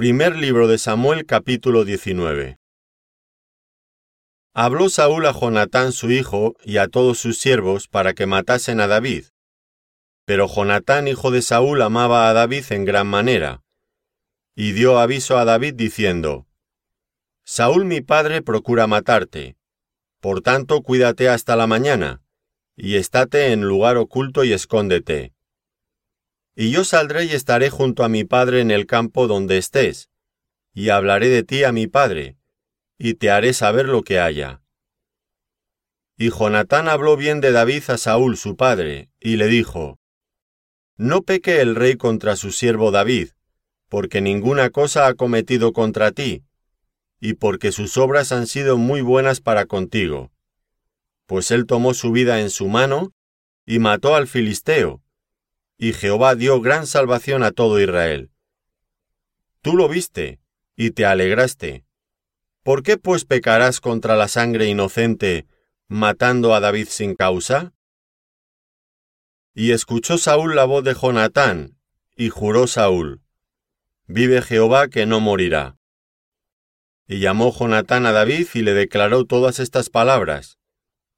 Primer libro de Samuel capítulo 19 Habló Saúl a Jonatán su hijo y a todos sus siervos para que matasen a David. Pero Jonatán hijo de Saúl amaba a David en gran manera, y dio aviso a David diciendo, Saúl mi padre procura matarte, por tanto cuídate hasta la mañana, y estate en lugar oculto y escóndete y yo saldré y estaré junto a mi padre en el campo donde estés, y hablaré de ti a mi padre, y te haré saber lo que haya. Y Jonatán habló bien de David a Saúl su padre, y le dijo, No peque el rey contra su siervo David, porque ninguna cosa ha cometido contra ti, y porque sus obras han sido muy buenas para contigo. Pues él tomó su vida en su mano, y mató al filisteo, y Jehová dio gran salvación a todo Israel. Tú lo viste, y te alegraste. ¿Por qué pues pecarás contra la sangre inocente, matando a David sin causa? Y escuchó Saúl la voz de Jonatán, y juró Saúl, Vive Jehová que no morirá. Y llamó Jonatán a David y le declaró todas estas palabras,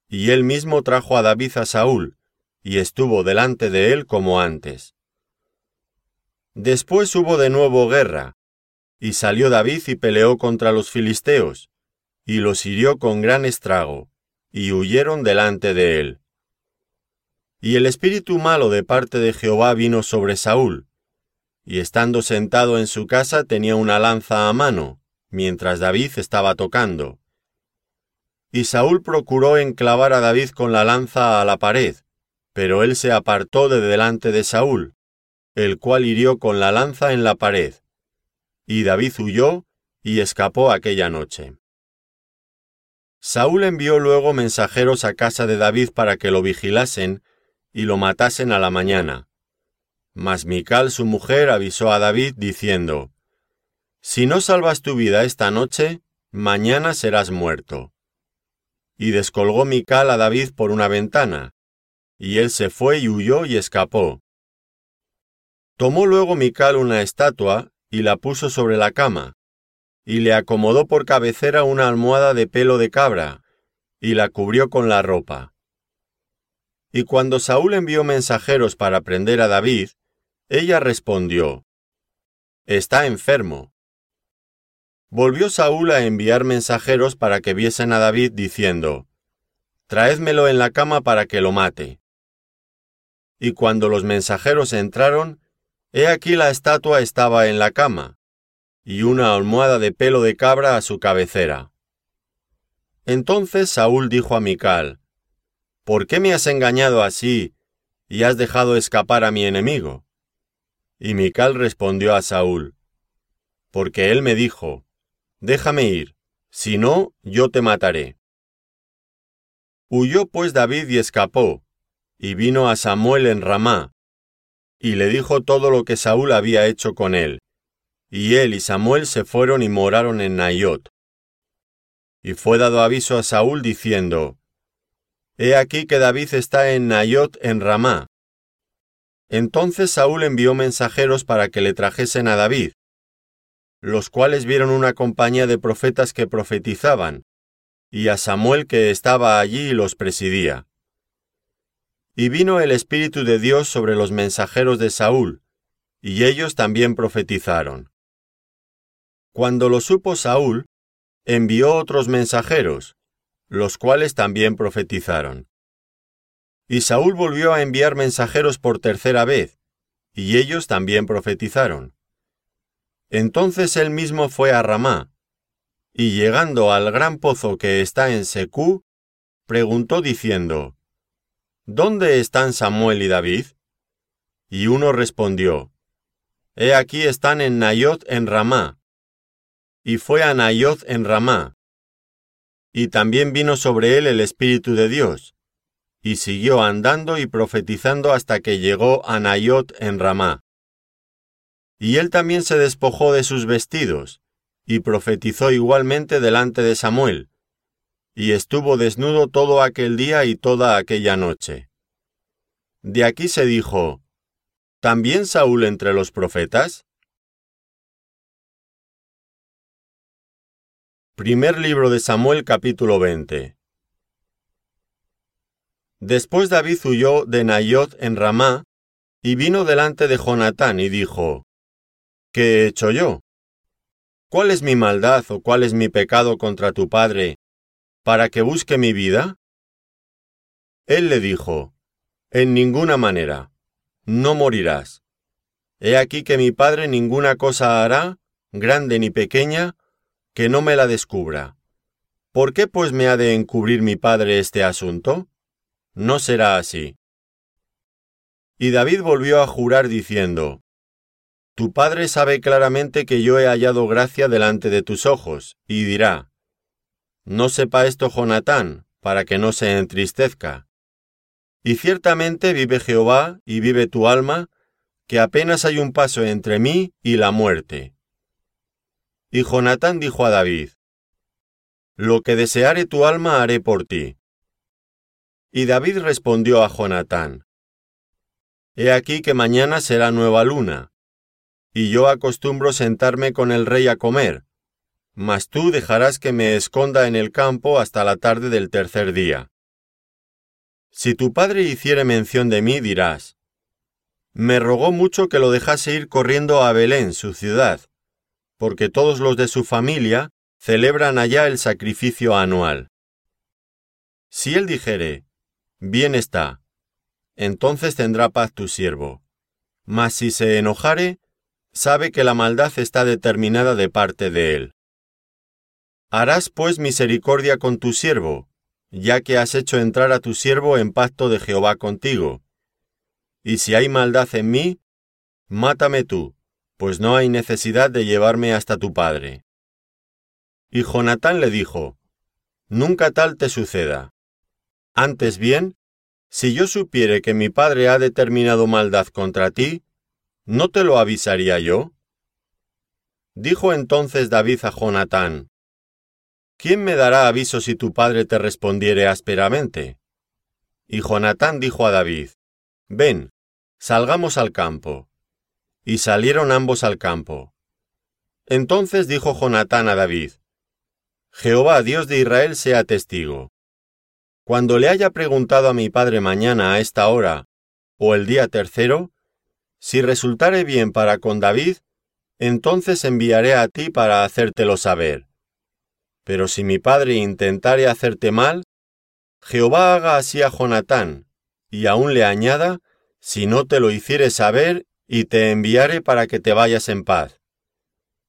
y él mismo trajo a David a Saúl, y estuvo delante de él como antes. Después hubo de nuevo guerra, y salió David y peleó contra los filisteos, y los hirió con gran estrago, y huyeron delante de él. Y el espíritu malo de parte de Jehová vino sobre Saúl, y estando sentado en su casa tenía una lanza a mano, mientras David estaba tocando. Y Saúl procuró enclavar a David con la lanza a la pared, pero él se apartó de delante de Saúl, el cual hirió con la lanza en la pared. Y David huyó y escapó aquella noche. Saúl envió luego mensajeros a casa de David para que lo vigilasen y lo matasen a la mañana. Mas Mical su mujer avisó a David diciendo, Si no salvas tu vida esta noche, mañana serás muerto. Y descolgó Mical a David por una ventana, y él se fue y huyó y escapó. Tomó luego Mical una estatua y la puso sobre la cama, y le acomodó por cabecera una almohada de pelo de cabra, y la cubrió con la ropa. Y cuando Saúl envió mensajeros para prender a David, ella respondió, Está enfermo. Volvió Saúl a enviar mensajeros para que viesen a David diciendo, Traédmelo en la cama para que lo mate. Y cuando los mensajeros entraron, he aquí la estatua estaba en la cama, y una almohada de pelo de cabra a su cabecera. Entonces Saúl dijo a Mical, ¿Por qué me has engañado así y has dejado escapar a mi enemigo? Y Mical respondió a Saúl, Porque él me dijo, Déjame ir, si no, yo te mataré. Huyó pues David y escapó, y vino a Samuel en Ramá, y le dijo todo lo que Saúl había hecho con él. Y él y Samuel se fueron y moraron en Nayot. Y fue dado aviso a Saúl diciendo, He aquí que David está en Nayot en Ramá. Entonces Saúl envió mensajeros para que le trajesen a David, los cuales vieron una compañía de profetas que profetizaban, y a Samuel que estaba allí y los presidía. Y vino el Espíritu de Dios sobre los mensajeros de Saúl, y ellos también profetizaron. Cuando lo supo Saúl, envió otros mensajeros, los cuales también profetizaron. Y Saúl volvió a enviar mensajeros por tercera vez, y ellos también profetizaron. Entonces él mismo fue a Ramá, y llegando al gran pozo que está en Secú, preguntó diciendo, ¿Dónde están Samuel y David? Y uno respondió, He aquí están en Nayot en Ramá. Y fue a Nayot en Ramá. Y también vino sobre él el Espíritu de Dios, y siguió andando y profetizando hasta que llegó a Nayot en Ramá. Y él también se despojó de sus vestidos, y profetizó igualmente delante de Samuel, y estuvo desnudo todo aquel día y toda aquella noche. De aquí se dijo, ¿también Saúl entre los profetas? Primer libro de Samuel capítulo 20 Después David huyó de Nayot en Ramá, y vino delante de Jonatán y dijo, ¿Qué he hecho yo? ¿Cuál es mi maldad o cuál es mi pecado contra tu padre, para que busque mi vida? Él le dijo, En ninguna manera, no morirás. He aquí que mi padre ninguna cosa hará, grande ni pequeña, que no me la descubra. ¿Por qué pues me ha de encubrir mi padre este asunto? No será así. Y David volvió a jurar diciendo, Tu padre sabe claramente que yo he hallado gracia delante de tus ojos, y dirá, No sepa esto Jonatán, para que no se entristezca. Y ciertamente vive Jehová y vive tu alma, que apenas hay un paso entre mí y la muerte. Y Jonatán dijo a David, Lo que deseare tu alma haré por ti. Y David respondió a Jonatán, He aquí que mañana será nueva luna, y yo acostumbro sentarme con el rey a comer, mas tú dejarás que me esconda en el campo hasta la tarde del tercer día. Si tu padre hiciere mención de mí, dirás, me rogó mucho que lo dejase ir corriendo a Belén, su ciudad, porque todos los de su familia celebran allá el sacrificio anual. Si él dijere, Bien está. Entonces tendrá paz tu siervo. Mas si se enojare, sabe que la maldad está determinada de parte de él. Harás pues misericordia con tu siervo, ya que has hecho entrar a tu siervo en pacto de Jehová contigo. Y si hay maldad en mí, mátame tú, pues no hay necesidad de llevarme hasta tu padre. Y Jonatán le dijo, Nunca tal te suceda. Antes bien, si yo supiere que mi padre ha determinado maldad contra ti, ¿no te lo avisaría yo? Dijo entonces David a Jonatán, ¿Quién me dará aviso si tu padre te respondiere ásperamente? Y Jonatán dijo a David, Ven, salgamos al campo. Y salieron ambos al campo. Entonces dijo Jonatán a David, Jehová Dios de Israel sea testigo cuando le haya preguntado a mi padre mañana a esta hora, o el día tercero, si resultare bien para con David, entonces enviaré a ti para hacértelo saber. Pero si mi padre intentare hacerte mal, Jehová haga así a Jonatán, y aún le añada, si no te lo hiciere saber, y te enviare para que te vayas en paz.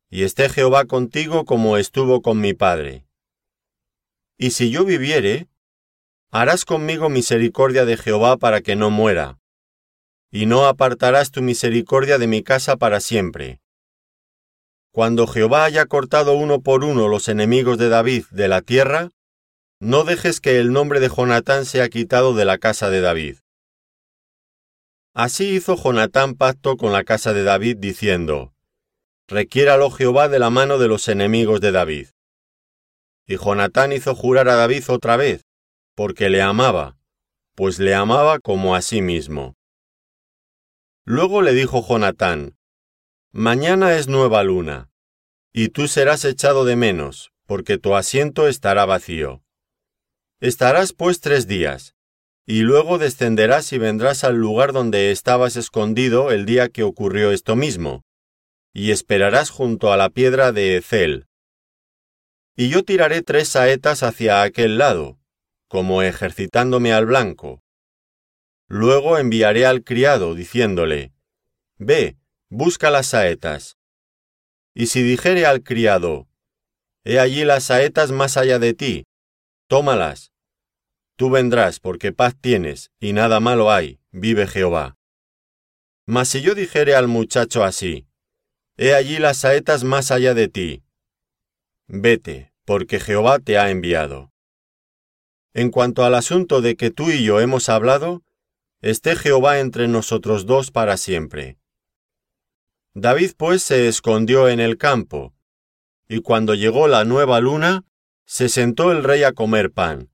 Y esté Jehová contigo como estuvo con mi padre. Y si yo viviere, harás conmigo misericordia de Jehová para que no muera, y no apartarás tu misericordia de mi casa para siempre. Cuando Jehová haya cortado uno por uno los enemigos de David de la tierra, no dejes que el nombre de Jonatán sea quitado de la casa de David. Así hizo Jonatán pacto con la casa de David, diciendo, Requiéralo Jehová de la mano de los enemigos de David. Y Jonatán hizo jurar a David otra vez, porque le amaba, pues le amaba como a sí mismo. Luego le dijo Jonatán, Mañana es nueva luna, y tú serás echado de menos, porque tu asiento estará vacío. Estarás pues tres días, y luego descenderás y vendrás al lugar donde estabas escondido el día que ocurrió esto mismo, y esperarás junto a la piedra de Ecel. Y yo tiraré tres saetas hacia aquel lado, como ejercitándome al blanco. Luego enviaré al criado, diciéndole, Ve, busca las saetas. Y si dijere al criado, He allí las saetas más allá de ti, tómalas. Tú vendrás, porque paz tienes, y nada malo hay, vive Jehová. Mas si yo dijere al muchacho así, He allí las saetas más allá de ti, vete, porque Jehová te ha enviado. En cuanto al asunto de que tú y yo hemos hablado, esté Jehová entre nosotros dos para siempre. David pues se escondió en el campo, y cuando llegó la nueva luna, se sentó el rey a comer pan.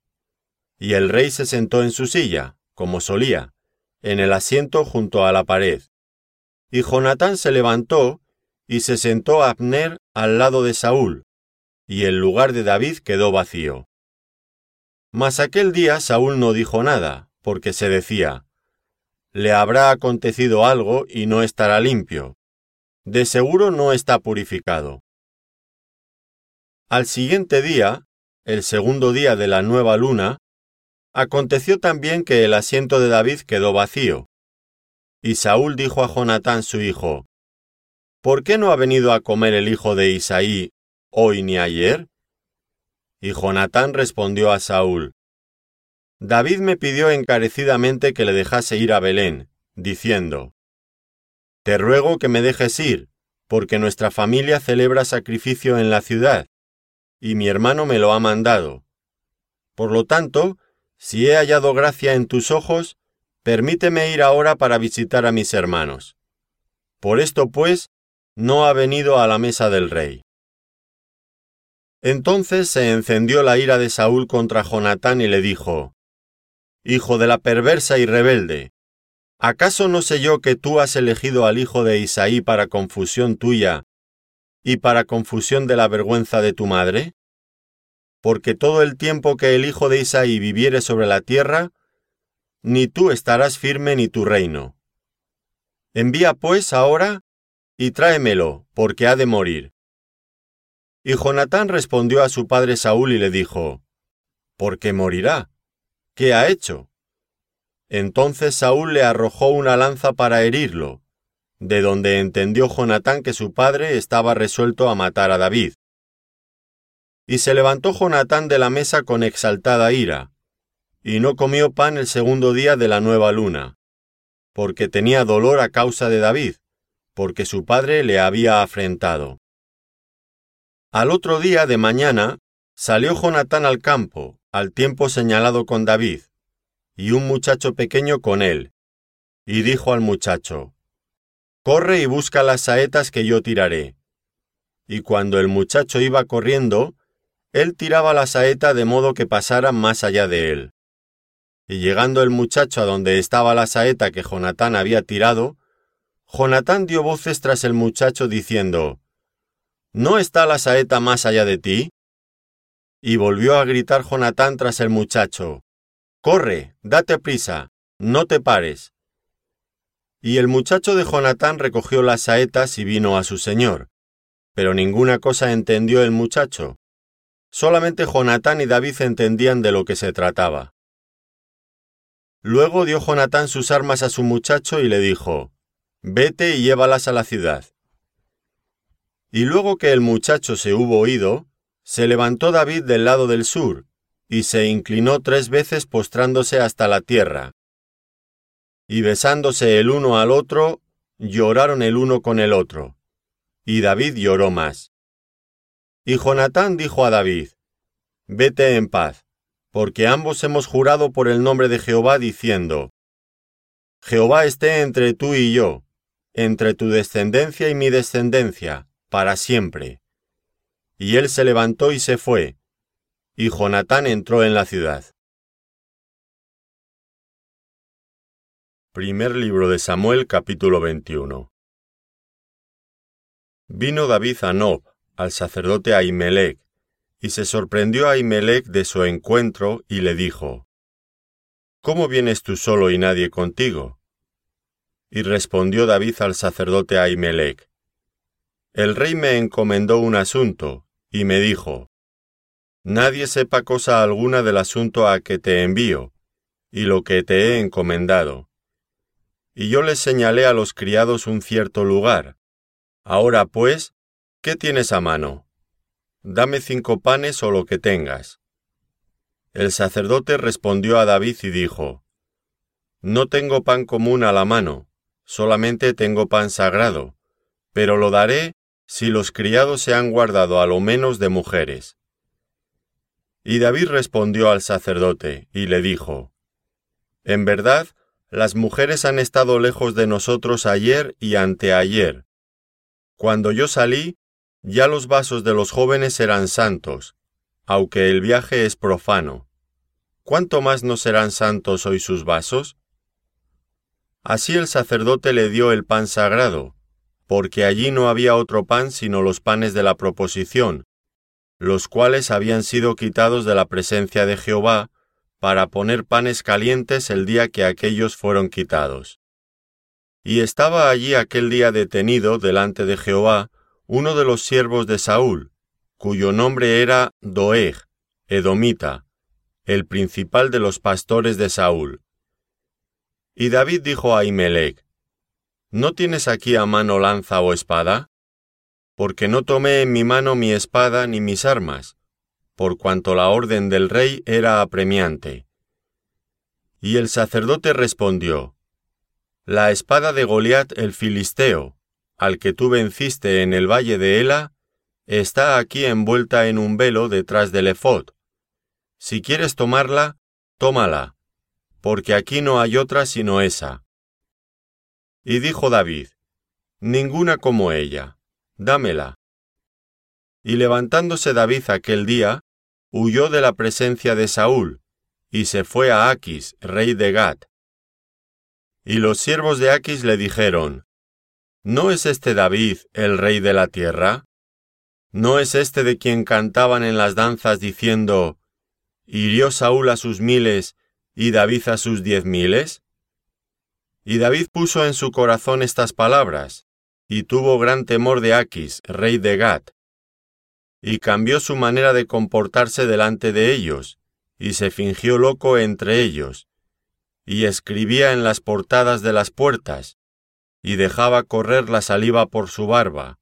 Y el rey se sentó en su silla, como solía, en el asiento junto a la pared. Y Jonatán se levantó, y se sentó Abner al lado de Saúl, y el lugar de David quedó vacío. Mas aquel día Saúl no dijo nada, porque se decía, le habrá acontecido algo y no estará limpio. De seguro no está purificado. Al siguiente día, el segundo día de la nueva luna, aconteció también que el asiento de David quedó vacío. Y Saúl dijo a Jonatán su hijo, ¿Por qué no ha venido a comer el hijo de Isaí hoy ni ayer? Y Jonatán respondió a Saúl, David me pidió encarecidamente que le dejase ir a Belén, diciendo, Te ruego que me dejes ir, porque nuestra familia celebra sacrificio en la ciudad, y mi hermano me lo ha mandado. Por lo tanto, si he hallado gracia en tus ojos, permíteme ir ahora para visitar a mis hermanos. Por esto, pues, no ha venido a la mesa del rey. Entonces se encendió la ira de Saúl contra Jonatán y le dijo, Hijo de la perversa y rebelde, ¿acaso no sé yo que tú has elegido al hijo de Isaí para confusión tuya y para confusión de la vergüenza de tu madre? Porque todo el tiempo que el hijo de Isaí viviere sobre la tierra, ni tú estarás firme ni tu reino. Envía pues ahora y tráemelo, porque ha de morir. Y Jonatán respondió a su padre Saúl y le dijo, ¿Por qué morirá? ¿Qué ha hecho? Entonces Saúl le arrojó una lanza para herirlo, de donde entendió Jonatán que su padre estaba resuelto a matar a David. Y se levantó Jonatán de la mesa con exaltada ira, y no comió pan el segundo día de la nueva luna, porque tenía dolor a causa de David, porque su padre le había afrentado. Al otro día de mañana salió Jonatán al campo, al tiempo señalado con David, y un muchacho pequeño con él, y dijo al muchacho, Corre y busca las saetas que yo tiraré. Y cuando el muchacho iba corriendo, él tiraba la saeta de modo que pasara más allá de él. Y llegando el muchacho a donde estaba la saeta que Jonatán había tirado, Jonatán dio voces tras el muchacho diciendo, ¿No está la saeta más allá de ti? Y volvió a gritar Jonatán tras el muchacho, Corre, date prisa, no te pares. Y el muchacho de Jonatán recogió las saetas y vino a su señor. Pero ninguna cosa entendió el muchacho. Solamente Jonatán y David entendían de lo que se trataba. Luego dio Jonatán sus armas a su muchacho y le dijo, Vete y llévalas a la ciudad. Y luego que el muchacho se hubo oído, se levantó David del lado del sur, y se inclinó tres veces postrándose hasta la tierra. Y besándose el uno al otro, lloraron el uno con el otro. Y David lloró más. Y Jonatán dijo a David, Vete en paz, porque ambos hemos jurado por el nombre de Jehová diciendo, Jehová esté entre tú y yo, entre tu descendencia y mi descendencia, para siempre. Y él se levantó y se fue, y Jonatán entró en la ciudad. Primer libro de Samuel capítulo 21 Vino David a Nob, al sacerdote Ahimelech, y se sorprendió Ahimelech de su encuentro y le dijo, ¿Cómo vienes tú solo y nadie contigo? Y respondió David al sacerdote Ahimelech, el rey me encomendó un asunto, y me dijo, Nadie sepa cosa alguna del asunto a que te envío, y lo que te he encomendado. Y yo le señalé a los criados un cierto lugar. Ahora pues, ¿qué tienes a mano? Dame cinco panes o lo que tengas. El sacerdote respondió a David y dijo, No tengo pan común a la mano, solamente tengo pan sagrado, pero lo daré si los criados se han guardado a lo menos de mujeres. Y David respondió al sacerdote, y le dijo, En verdad, las mujeres han estado lejos de nosotros ayer y anteayer. Cuando yo salí, ya los vasos de los jóvenes eran santos, aunque el viaje es profano. ¿Cuánto más no serán santos hoy sus vasos? Así el sacerdote le dio el pan sagrado, porque allí no había otro pan sino los panes de la proposición, los cuales habían sido quitados de la presencia de Jehová para poner panes calientes el día que aquellos fueron quitados. Y estaba allí aquel día detenido delante de Jehová uno de los siervos de Saúl, cuyo nombre era Doeg, Edomita, el principal de los pastores de Saúl. Y David dijo a Imelec, ¿No tienes aquí a mano lanza o espada? Porque no tomé en mi mano mi espada ni mis armas, por cuanto la orden del rey era apremiante. Y el sacerdote respondió, La espada de Goliat el filisteo, al que tú venciste en el valle de Ela, está aquí envuelta en un velo detrás del efod. Si quieres tomarla, tómala, porque aquí no hay otra sino esa. Y dijo David, Ninguna como ella, dámela. Y levantándose David aquel día, huyó de la presencia de Saúl, y se fue a Aquis, rey de Gad. Y los siervos de Aquis le dijeron, ¿No es este David el rey de la tierra? ¿No es este de quien cantaban en las danzas diciendo, ¿hirió Saúl a sus miles y David a sus diez miles? Y David puso en su corazón estas palabras, y tuvo gran temor de Aquis, rey de Gad, y cambió su manera de comportarse delante de ellos, y se fingió loco entre ellos, y escribía en las portadas de las puertas, y dejaba correr la saliva por su barba.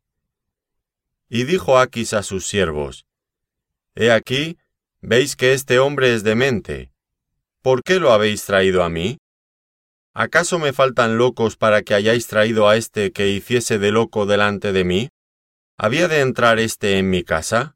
Y dijo Aquis a sus siervos, He aquí, veis que este hombre es demente. ¿Por qué lo habéis traído a mí? ¿Acaso me faltan locos para que hayáis traído a este que hiciese de loco delante de mí? ¿Había de entrar éste en mi casa?